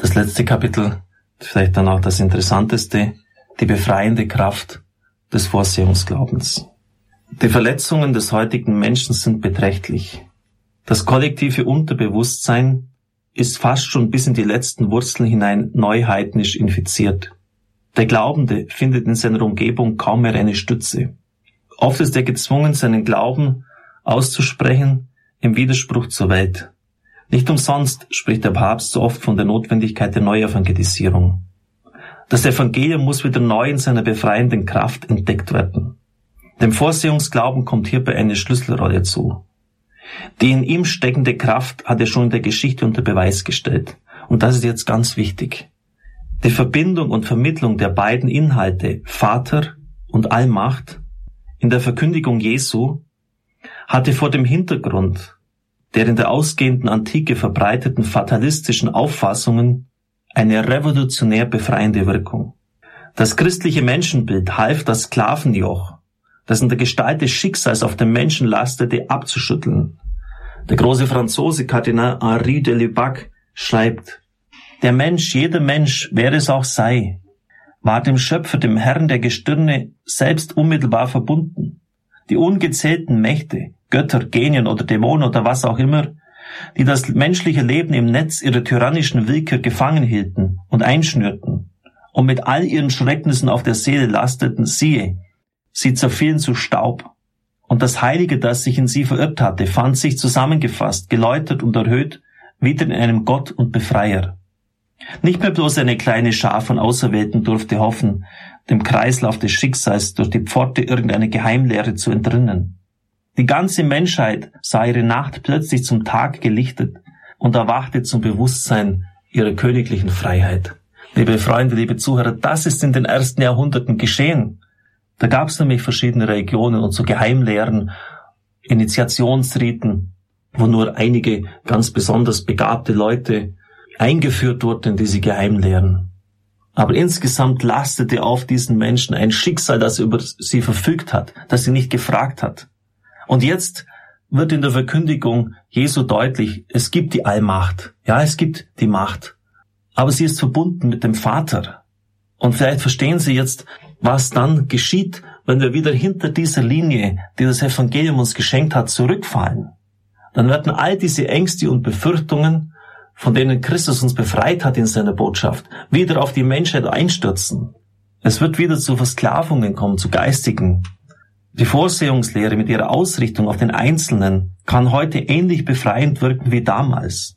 Das letzte Kapitel, vielleicht dann auch das interessanteste, die befreiende Kraft des Vorsehungsglaubens. Die Verletzungen des heutigen Menschen sind beträchtlich. Das kollektive Unterbewusstsein ist fast schon bis in die letzten Wurzeln hinein neuheidnisch infiziert. Der Glaubende findet in seiner Umgebung kaum mehr eine Stütze. Oft ist er gezwungen, seinen Glauben auszusprechen im Widerspruch zur Welt. Nicht umsonst spricht der Papst so oft von der Notwendigkeit der Neuevangelisierung. Das Evangelium muss wieder neu in seiner befreienden Kraft entdeckt werden. Dem Vorsehungsglauben kommt hierbei eine Schlüsselrolle zu. Die in ihm steckende Kraft hat er schon in der Geschichte unter Beweis gestellt. Und das ist jetzt ganz wichtig. Die Verbindung und Vermittlung der beiden Inhalte Vater und Allmacht in der Verkündigung Jesu hatte vor dem Hintergrund der in der ausgehenden Antike verbreiteten fatalistischen Auffassungen eine revolutionär befreiende Wirkung. Das christliche Menschenbild half das Sklavenjoch, das in der Gestalt des Schicksals auf den Menschen lastete, abzuschütteln. Der große Franzose Kardinal Henri de Lubac schreibt, der Mensch, jeder Mensch, wer es auch sei, war dem Schöpfer, dem Herrn der Gestirne selbst unmittelbar verbunden. Die ungezählten Mächte, Götter, Genien oder Dämonen oder was auch immer, die das menschliche Leben im Netz ihrer tyrannischen Willkür gefangen hielten und einschnürten und mit all ihren Schrecknissen auf der Seele lasteten, siehe, sie zerfielen zu Staub. Und das Heilige, das sich in sie verirrt hatte, fand sich zusammengefasst, geläutert und erhöht, wieder in einem Gott und Befreier. Nicht mehr bloß eine kleine Schar von Auserwählten durfte hoffen, dem Kreislauf des Schicksals durch die Pforte irgendeiner Geheimlehre zu entrinnen. Die ganze Menschheit sah ihre Nacht plötzlich zum Tag gelichtet und erwachte zum Bewusstsein ihrer königlichen Freiheit. Liebe Freunde, liebe Zuhörer, das ist in den ersten Jahrhunderten geschehen. Da gab es nämlich verschiedene Religionen und so Geheimlehren, Initiationsriten, wo nur einige ganz besonders begabte Leute eingeführt wurden in diese Geheimlehren. Aber insgesamt lastete auf diesen Menschen ein Schicksal, das über sie verfügt hat, das sie nicht gefragt hat. Und jetzt wird in der Verkündigung Jesu deutlich, es gibt die Allmacht. Ja, es gibt die Macht. Aber sie ist verbunden mit dem Vater. Und vielleicht verstehen Sie jetzt, was dann geschieht, wenn wir wieder hinter dieser Linie, die das Evangelium uns geschenkt hat, zurückfallen. Dann werden all diese Ängste und Befürchtungen, von denen Christus uns befreit hat in seiner Botschaft, wieder auf die Menschheit einstürzen. Es wird wieder zu Versklavungen kommen, zu geistigen, die Vorsehungslehre mit ihrer Ausrichtung auf den Einzelnen kann heute ähnlich befreiend wirken wie damals.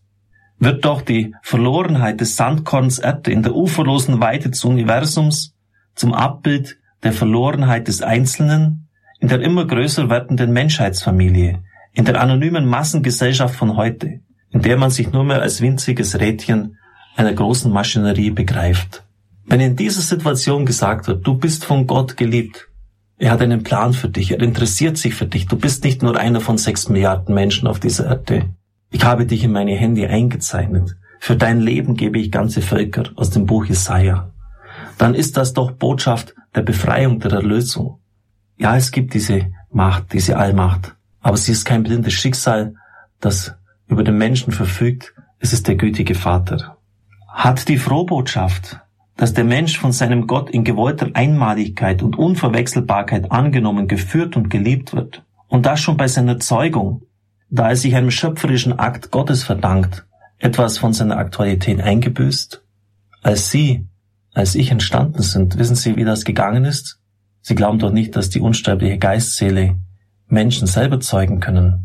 Wird doch die Verlorenheit des Sandkorns Erde in der uferlosen Weite des Universums zum Abbild der Verlorenheit des Einzelnen in der immer größer werdenden Menschheitsfamilie, in der anonymen Massengesellschaft von heute, in der man sich nur mehr als winziges Rädchen einer großen Maschinerie begreift. Wenn in dieser Situation gesagt wird, du bist von Gott geliebt, er hat einen Plan für dich. Er interessiert sich für dich. Du bist nicht nur einer von sechs Milliarden Menschen auf dieser Erde. Ich habe dich in meine Hände eingezeichnet. Für dein Leben gebe ich ganze Völker aus dem Buch Jesaja. Dann ist das doch Botschaft der Befreiung, der Erlösung. Ja, es gibt diese Macht, diese Allmacht. Aber sie ist kein blindes Schicksal, das über den Menschen verfügt. Es ist der gütige Vater. Hat die Frohbotschaft dass der Mensch von seinem Gott in gewollter Einmaligkeit und Unverwechselbarkeit angenommen, geführt und geliebt wird. Und das schon bei seiner Zeugung, da er sich einem schöpferischen Akt Gottes verdankt, etwas von seiner Aktualität eingebüßt? Als Sie, als ich entstanden sind, wissen Sie, wie das gegangen ist? Sie glauben doch nicht, dass die unsterbliche Geistseele Menschen selber zeugen können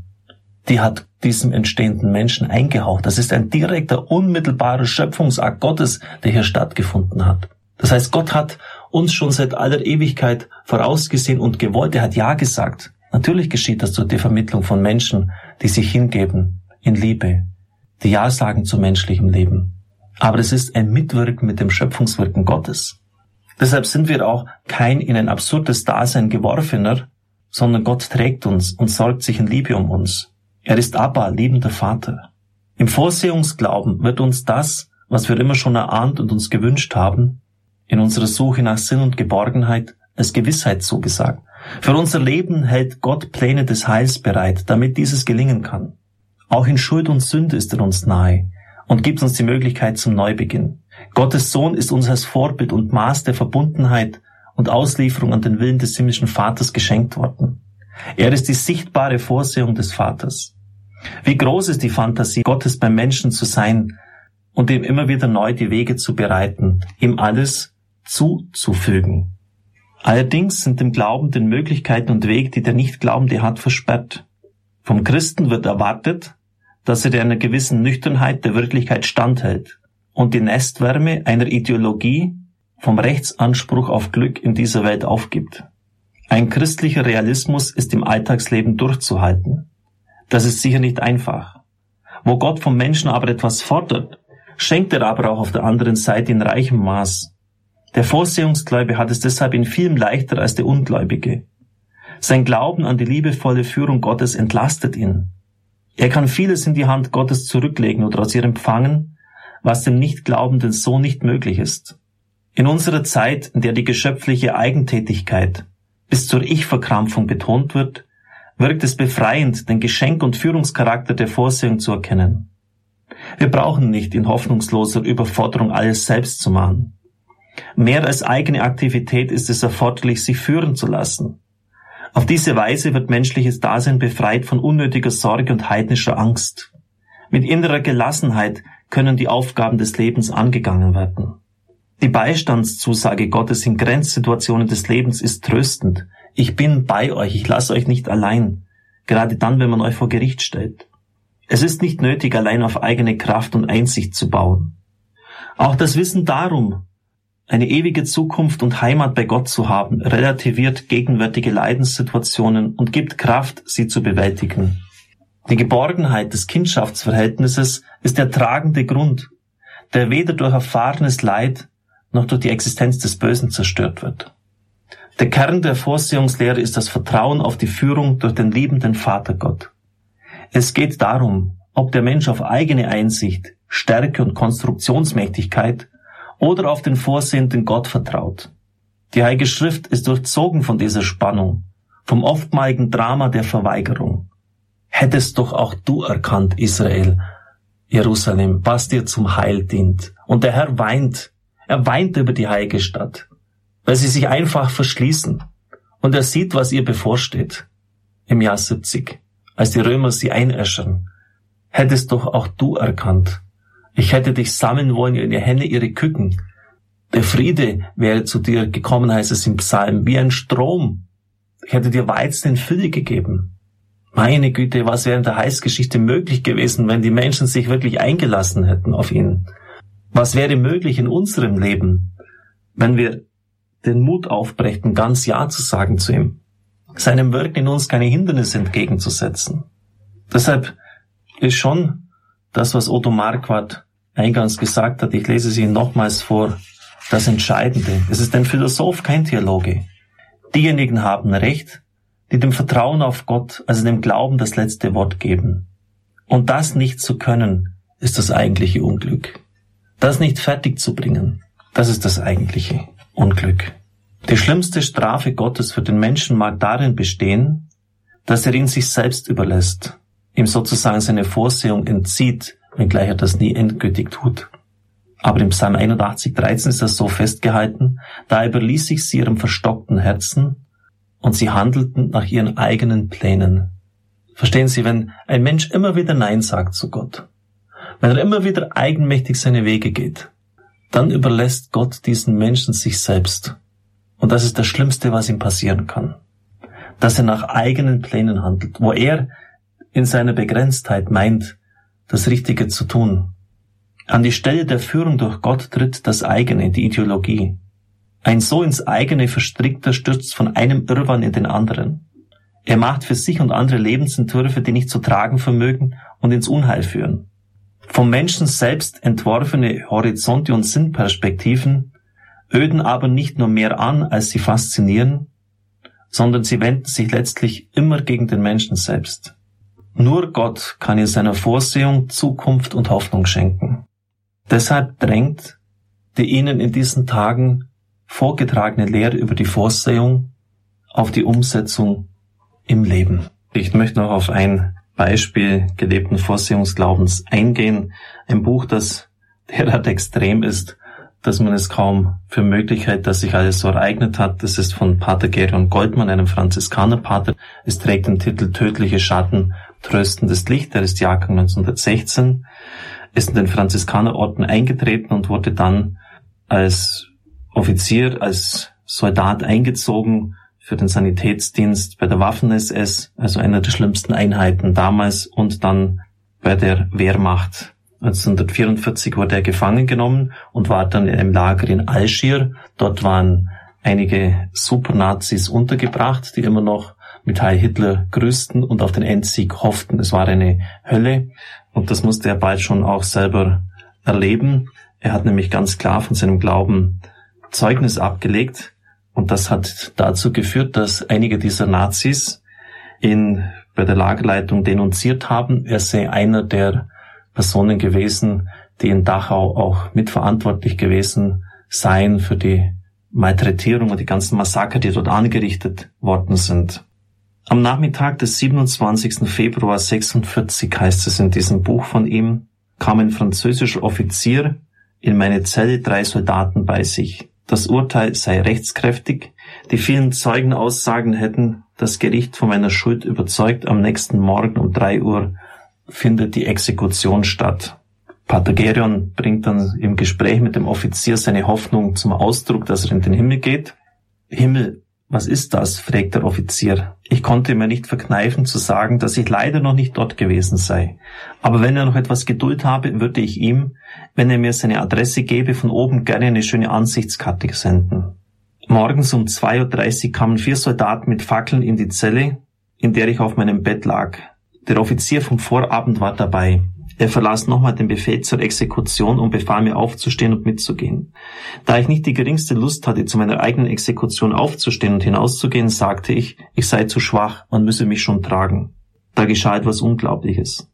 die hat diesem entstehenden Menschen eingehaucht. Das ist ein direkter, unmittelbarer Schöpfungsakt Gottes, der hier stattgefunden hat. Das heißt, Gott hat uns schon seit aller Ewigkeit vorausgesehen und gewollt. Er hat Ja gesagt. Natürlich geschieht das durch die Vermittlung von Menschen, die sich hingeben in Liebe, die Ja sagen zu menschlichem Leben. Aber es ist ein Mitwirken mit dem Schöpfungswirken Gottes. Deshalb sind wir auch kein in ein absurdes Dasein geworfener, sondern Gott trägt uns und sorgt sich in Liebe um uns. Er ist Abba, liebender Vater. Im Vorsehungsglauben wird uns das, was wir immer schon erahnt und uns gewünscht haben, in unserer Suche nach Sinn und Geborgenheit als Gewissheit zugesagt. Für unser Leben hält Gott Pläne des Heils bereit, damit dieses gelingen kann. Auch in Schuld und Sünde ist er uns nahe und gibt uns die Möglichkeit zum Neubeginn. Gottes Sohn ist uns als Vorbild und Maß der Verbundenheit und Auslieferung an den Willen des himmlischen Vaters geschenkt worden. Er ist die sichtbare Vorsehung des Vaters. Wie groß ist die Fantasie, Gottes beim Menschen zu sein und ihm immer wieder neu die Wege zu bereiten, ihm alles zuzufügen. Allerdings sind dem Glaubenden Möglichkeiten und Weg, die der Nichtglaubende hat, versperrt. Vom Christen wird erwartet, dass er einer gewissen Nüchternheit der Wirklichkeit standhält und die Nestwärme einer Ideologie vom Rechtsanspruch auf Glück in dieser Welt aufgibt. Ein christlicher Realismus ist im Alltagsleben durchzuhalten. Das ist sicher nicht einfach. Wo Gott vom Menschen aber etwas fordert, schenkt er aber auch auf der anderen Seite in reichem Maß. Der Vorsehungsgläubige hat es deshalb in vielem leichter als der Ungläubige. Sein Glauben an die liebevolle Führung Gottes entlastet ihn. Er kann vieles in die Hand Gottes zurücklegen oder aus ihr empfangen, was dem Nichtglaubenden so nicht möglich ist. In unserer Zeit, in der die geschöpfliche Eigentätigkeit bis zur Ich-Verkrampfung betont wird, wirkt es befreiend, den Geschenk- und Führungscharakter der Vorsehung zu erkennen. Wir brauchen nicht in hoffnungsloser Überforderung alles selbst zu machen. Mehr als eigene Aktivität ist es erforderlich, sich führen zu lassen. Auf diese Weise wird menschliches Dasein befreit von unnötiger Sorge und heidnischer Angst. Mit innerer Gelassenheit können die Aufgaben des Lebens angegangen werden. Die Beistandszusage Gottes in Grenzsituationen des Lebens ist tröstend. Ich bin bei euch, ich lasse euch nicht allein, gerade dann, wenn man euch vor Gericht stellt. Es ist nicht nötig, allein auf eigene Kraft und Einsicht zu bauen. Auch das Wissen darum, eine ewige Zukunft und Heimat bei Gott zu haben, relativiert gegenwärtige Leidenssituationen und gibt Kraft, sie zu bewältigen. Die Geborgenheit des Kindschaftsverhältnisses ist der tragende Grund, der weder durch erfahrenes Leid noch durch die Existenz des Bösen zerstört wird. Der Kern der Vorsehungslehre ist das Vertrauen auf die Führung durch den liebenden Vater Gott. Es geht darum, ob der Mensch auf eigene Einsicht, Stärke und Konstruktionsmächtigkeit oder auf den vorsehenden Gott vertraut. Die Heilige Schrift ist durchzogen von dieser Spannung, vom oftmaligen Drama der Verweigerung. Hättest doch auch du erkannt, Israel, Jerusalem, was dir zum Heil dient. Und der Herr weint, er weint über die heilige Stadt, weil sie sich einfach verschließen. Und er sieht, was ihr bevorsteht. Im Jahr 70, als die Römer sie einäschern. Hättest doch auch du erkannt, ich hätte dich sammeln wollen in ihr Hände ihre Küken. Der Friede wäre zu dir gekommen, heißt es im Psalm, wie ein Strom. Ich hätte dir Weizen in Fülle gegeben. Meine Güte, was wäre in der Heißgeschichte möglich gewesen, wenn die Menschen sich wirklich eingelassen hätten auf ihn? Was wäre möglich in unserem Leben, wenn wir den Mut aufbrächten, ganz Ja zu sagen zu ihm, seinem Wirken in uns keine Hindernisse entgegenzusetzen? Deshalb ist schon das, was Otto Marquardt eingangs gesagt hat, ich lese sie nochmals vor, das Entscheidende. Es ist ein Philosoph, kein Theologe. Diejenigen haben Recht, die dem Vertrauen auf Gott, also dem Glauben das letzte Wort geben. Und das nicht zu können, ist das eigentliche Unglück. Das nicht fertig zu bringen, das ist das eigentliche Unglück. Die schlimmste Strafe Gottes für den Menschen mag darin bestehen, dass er ihn sich selbst überlässt, ihm sozusagen seine Vorsehung entzieht, wenngleich er das nie endgültig tut. Aber im Psalm 81, 13 ist das so festgehalten, da überließ sich sie ihrem verstockten Herzen und sie handelten nach ihren eigenen Plänen. Verstehen Sie, wenn ein Mensch immer wieder Nein sagt zu Gott, wenn er immer wieder eigenmächtig seine Wege geht, dann überlässt Gott diesen Menschen sich selbst. Und das ist das Schlimmste, was ihm passieren kann. Dass er nach eigenen Plänen handelt, wo er in seiner Begrenztheit meint, das Richtige zu tun. An die Stelle der Führung durch Gott tritt das eigene, die Ideologie. Ein so ins eigene Verstrickter stürzt von einem Irrwahn in den anderen. Er macht für sich und andere Lebensentwürfe, die nicht zu tragen vermögen und ins Unheil führen. Vom Menschen selbst entworfene Horizonte und Sinnperspektiven öden aber nicht nur mehr an, als sie faszinieren, sondern sie wenden sich letztlich immer gegen den Menschen selbst. Nur Gott kann ihr seiner Vorsehung Zukunft und Hoffnung schenken. Deshalb drängt die ihnen in diesen Tagen vorgetragene Lehre über die Vorsehung auf die Umsetzung im Leben. Ich möchte noch auf ein Beispiel gelebten Vorsehungsglaubens eingehen. Ein Buch, das derart extrem ist, dass man es kaum für möglich hält, dass sich alles so ereignet hat. Das ist von Pater Gerion Goldmann, einem Franziskanerpater. Es trägt den Titel Tödliche Schatten, tröstendes Licht. Er ist Jahrgang 1916, ist in den Franziskanerorden eingetreten und wurde dann als Offizier, als Soldat eingezogen für den Sanitätsdienst bei der Waffen-SS, also einer der schlimmsten Einheiten damals, und dann bei der Wehrmacht 1944 wurde er gefangen genommen und war dann in einem Lager in Algier. Dort waren einige Supernazis untergebracht, die immer noch mit Heil Hitler grüßten und auf den Endsieg hofften. Es war eine Hölle und das musste er bald schon auch selber erleben. Er hat nämlich ganz klar von seinem Glauben Zeugnis abgelegt und das hat dazu geführt, dass einige dieser Nazis ihn bei der Lagerleitung denunziert haben. Er sei einer der Personen gewesen, die in Dachau auch mitverantwortlich gewesen seien für die Malträtierung und die ganzen Massaker, die dort angerichtet worden sind. Am Nachmittag des 27. Februar 46 heißt es in diesem Buch von ihm, kam ein französischer Offizier in meine Zelle drei Soldaten bei sich. Das Urteil sei rechtskräftig, die vielen Zeugenaussagen hätten das Gericht von meiner Schuld überzeugt. Am nächsten Morgen um drei Uhr findet die Exekution statt. Pater Gerion bringt dann im Gespräch mit dem Offizier seine Hoffnung zum Ausdruck, dass er in den Himmel geht. Himmel, was ist das? fragt der Offizier. Ich konnte mir nicht verkneifen zu sagen, dass ich leider noch nicht dort gewesen sei. Aber wenn er noch etwas Geduld habe, würde ich ihm, wenn er mir seine Adresse gebe, von oben gerne eine schöne Ansichtskarte senden. Morgens um 2.30 Uhr kamen vier Soldaten mit Fackeln in die Zelle, in der ich auf meinem Bett lag. Der Offizier vom Vorabend war dabei. Er verlas nochmal den Befehl zur Exekution und befahl mir aufzustehen und mitzugehen. Da ich nicht die geringste Lust hatte, zu meiner eigenen Exekution aufzustehen und hinauszugehen, sagte ich, ich sei zu schwach, man müsse mich schon tragen. Da geschah etwas Unglaubliches.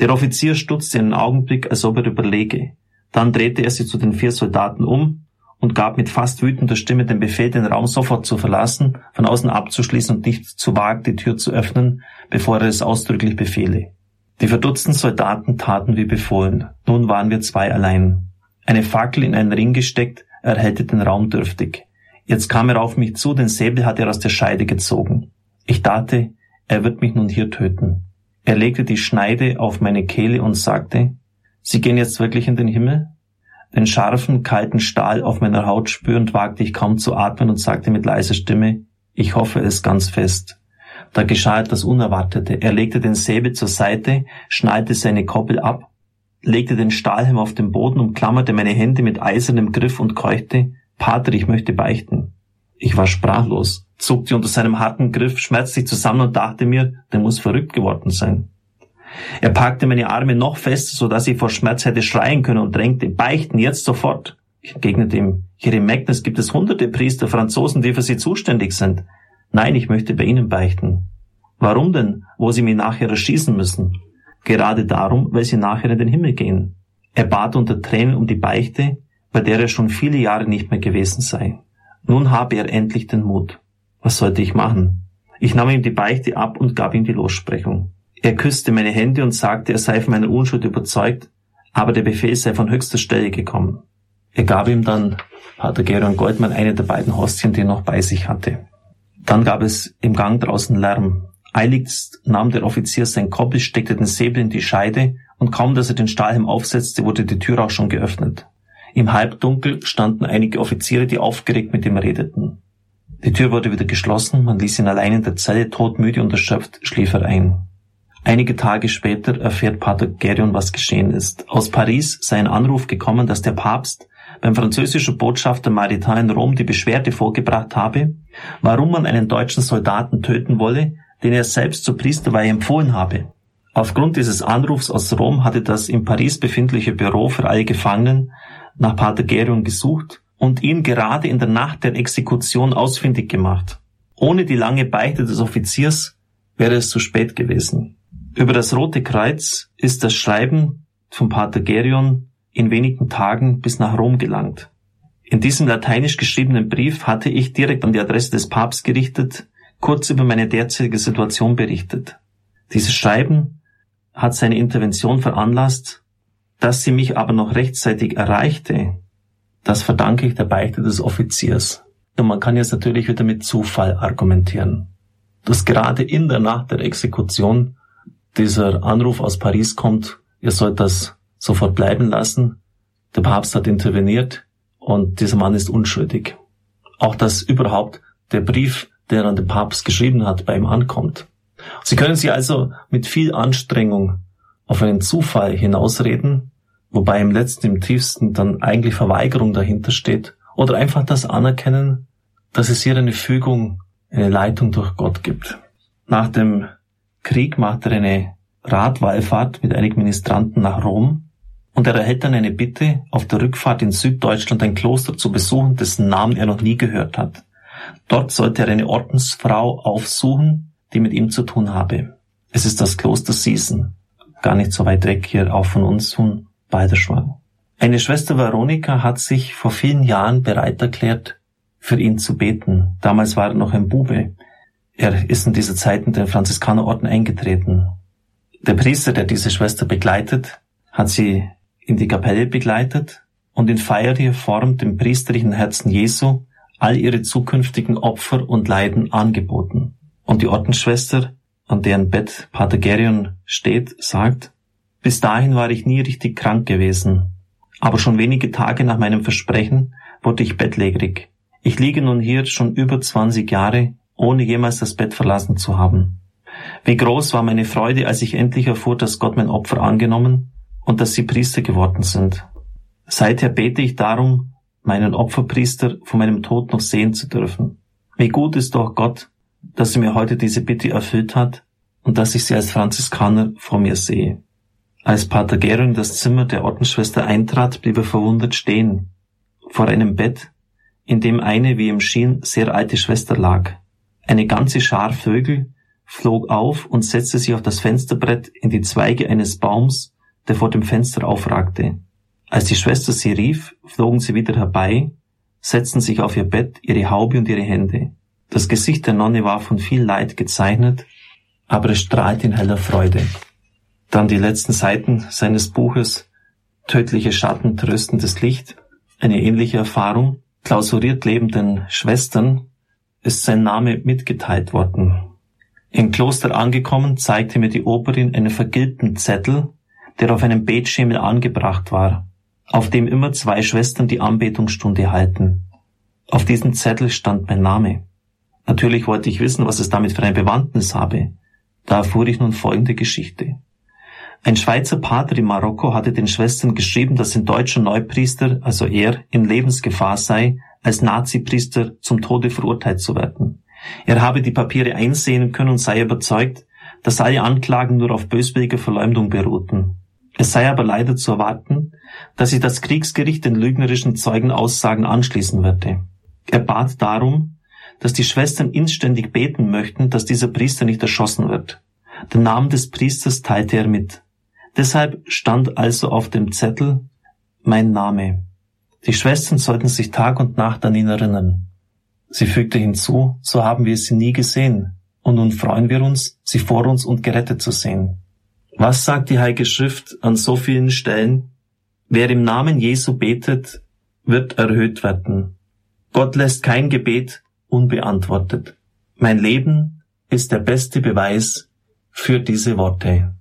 Der Offizier stutzte einen Augenblick, als ob er überlege. Dann drehte er sich zu den vier Soldaten um und gab mit fast wütender Stimme den Befehl, den Raum sofort zu verlassen, von außen abzuschließen und nicht zu wagen, die Tür zu öffnen, bevor er es ausdrücklich befehle. Die verdutzten Soldaten taten wie befohlen. Nun waren wir zwei allein. Eine Fackel in einen Ring gesteckt, erhellte den Raum dürftig. Jetzt kam er auf mich zu, den Säbel hat er aus der Scheide gezogen. Ich dachte, er wird mich nun hier töten. Er legte die Schneide auf meine Kehle und sagte, Sie gehen jetzt wirklich in den Himmel? Den scharfen, kalten Stahl auf meiner Haut spürend wagte ich kaum zu atmen und sagte mit leiser Stimme, ich hoffe es ganz fest. Da geschah etwas Unerwartete. Er legte den Säbel zur Seite, schnallte seine Koppel ab, legte den Stahlhelm auf den Boden, umklammerte meine Hände mit eisernem Griff und keuchte, Pater, ich möchte beichten. Ich war sprachlos, zuckte unter seinem harten Griff schmerzlich zusammen und dachte mir, der muss verrückt geworden sein. Er packte meine Arme noch fester, so dass ich vor Schmerz hätte schreien können und drängte, beichten, jetzt sofort. Ich entgegnete ihm, hier im Magnus gibt es hunderte Priester, Franzosen, die für sie zuständig sind. Nein, ich möchte bei Ihnen beichten. Warum denn, wo Sie mich nachher erschießen müssen? Gerade darum, weil Sie nachher in den Himmel gehen. Er bat unter Tränen um die Beichte, bei der er schon viele Jahre nicht mehr gewesen sei. Nun habe er endlich den Mut. Was sollte ich machen? Ich nahm ihm die Beichte ab und gab ihm die Lossprechung. Er küsste meine Hände und sagte, er sei von meiner Unschuld überzeugt, aber der Befehl sei von höchster Stelle gekommen. Er gab ihm dann Pater Geron Goldmann eine der beiden Hostien, die er noch bei sich hatte. Dann gab es im Gang draußen Lärm. Eiligst nahm der Offizier sein Koppel, steckte den Säbel in die Scheide und kaum, dass er den Stahlhelm aufsetzte, wurde die Tür auch schon geöffnet. Im Halbdunkel standen einige Offiziere, die aufgeregt mit ihm redeten. Die Tür wurde wieder geschlossen, man ließ ihn allein in der Zelle, todmüde und erschöpft, schlief er ein. Einige Tage später erfährt Pater Gerion, was geschehen ist. Aus Paris sei ein Anruf gekommen, dass der Papst beim französischen Botschafter Maritain in Rom die Beschwerde vorgebracht habe, warum man einen deutschen Soldaten töten wolle, den er selbst zur Priesterweihe empfohlen habe. Aufgrund dieses Anrufs aus Rom hatte das in Paris befindliche Büro für alle Gefangenen nach Pater Gerion gesucht und ihn gerade in der Nacht der Exekution ausfindig gemacht. Ohne die lange Beichte des Offiziers wäre es zu spät gewesen. Über das Rote Kreuz ist das Schreiben von Pater Gerion in wenigen Tagen bis nach Rom gelangt. In diesem lateinisch geschriebenen Brief hatte ich direkt an die Adresse des Papstes gerichtet, kurz über meine derzeitige Situation berichtet. Dieses Schreiben hat seine Intervention veranlasst, dass sie mich aber noch rechtzeitig erreichte, das verdanke ich der Beichte des Offiziers. Und man kann jetzt natürlich wieder mit Zufall argumentieren. Dass gerade in der Nacht der Exekution dieser Anruf aus Paris kommt, ihr sollt das sofort bleiben lassen. Der Papst hat interveniert und dieser Mann ist unschuldig. Auch dass überhaupt der Brief, der an den Papst geschrieben hat, bei ihm ankommt. Sie können sich also mit viel Anstrengung auf einen Zufall hinausreden, wobei im letzten, im tiefsten dann eigentlich Verweigerung dahinter steht, oder einfach das Anerkennen, dass es hier eine Fügung, eine Leitung durch Gott gibt. Nach dem Krieg macht er eine Radwallfahrt mit einigen Ministranten nach Rom und er erhält dann eine Bitte, auf der Rückfahrt in Süddeutschland ein Kloster zu besuchen, dessen Namen er noch nie gehört hat. Dort sollte er eine Ordensfrau aufsuchen, die mit ihm zu tun habe. Es ist das Kloster Siesen, gar nicht so weit weg hier auch von uns von Balderschwang. Eine Schwester Veronika hat sich vor vielen Jahren bereit erklärt, für ihn zu beten. Damals war er noch ein Bube. Er ist in dieser Zeit in den Franziskanerorden eingetreten. Der Priester, der diese Schwester begleitet, hat sie in die Kapelle begleitet und in feierlicher Form dem priesterlichen Herzen Jesu all ihre zukünftigen Opfer und Leiden angeboten. Und die Ordensschwester, an deren Bett Pater Gerion steht, sagt, bis dahin war ich nie richtig krank gewesen, aber schon wenige Tage nach meinem Versprechen wurde ich bettlägerig. Ich liege nun hier schon über 20 Jahre, ohne jemals das Bett verlassen zu haben. Wie groß war meine Freude, als ich endlich erfuhr, dass Gott mein Opfer angenommen und dass sie Priester geworden sind. Seither bete ich darum, meinen Opferpriester von meinem Tod noch sehen zu dürfen. Wie gut ist doch Gott, dass er mir heute diese Bitte erfüllt hat und dass ich sie als Franziskaner vor mir sehe. Als Pater Gero in das Zimmer der Ordensschwester eintrat, blieb er verwundert stehen, vor einem Bett, in dem eine, wie ihm schien, sehr alte Schwester lag. Eine ganze Schar Vögel flog auf und setzte sich auf das Fensterbrett in die Zweige eines Baums, der vor dem Fenster aufragte. Als die Schwester sie rief, flogen sie wieder herbei, setzten sich auf ihr Bett, ihre Haube und ihre Hände. Das Gesicht der Nonne war von viel Leid gezeichnet, aber es strahlt in heller Freude. Dann die letzten Seiten seines Buches Tödliche Schatten, tröstendes Licht. Eine ähnliche Erfahrung. Klausuriert lebenden Schwestern ist sein Name mitgeteilt worden. Im Kloster angekommen, zeigte mir die Oberin einen vergilbten Zettel, der auf einem Betschemel angebracht war, auf dem immer zwei Schwestern die Anbetungsstunde halten. Auf diesem Zettel stand mein Name. Natürlich wollte ich wissen, was es damit für eine Bewandtnis habe. Da erfuhr ich nun folgende Geschichte. Ein Schweizer Pater in Marokko hatte den Schwestern geschrieben, dass ein deutscher Neupriester, also er, in Lebensgefahr sei, als Nazipriester zum Tode verurteilt zu werden. Er habe die Papiere einsehen können und sei überzeugt, dass alle Anklagen nur auf böswillige Verleumdung beruhten. Es sei aber leider zu erwarten, dass sich das Kriegsgericht den lügnerischen Zeugenaussagen anschließen würde. Er bat darum, dass die Schwestern inständig beten möchten, dass dieser Priester nicht erschossen wird. Den Namen des Priesters teilte er mit. Deshalb stand also auf dem Zettel mein Name. Die Schwestern sollten sich Tag und Nacht an ihn erinnern. Sie fügte hinzu, so haben wir sie nie gesehen, und nun freuen wir uns, sie vor uns und gerettet zu sehen. Was sagt die Heilige Schrift an so vielen Stellen? Wer im Namen Jesu betet, wird erhöht werden. Gott lässt kein Gebet unbeantwortet. Mein Leben ist der beste Beweis für diese Worte.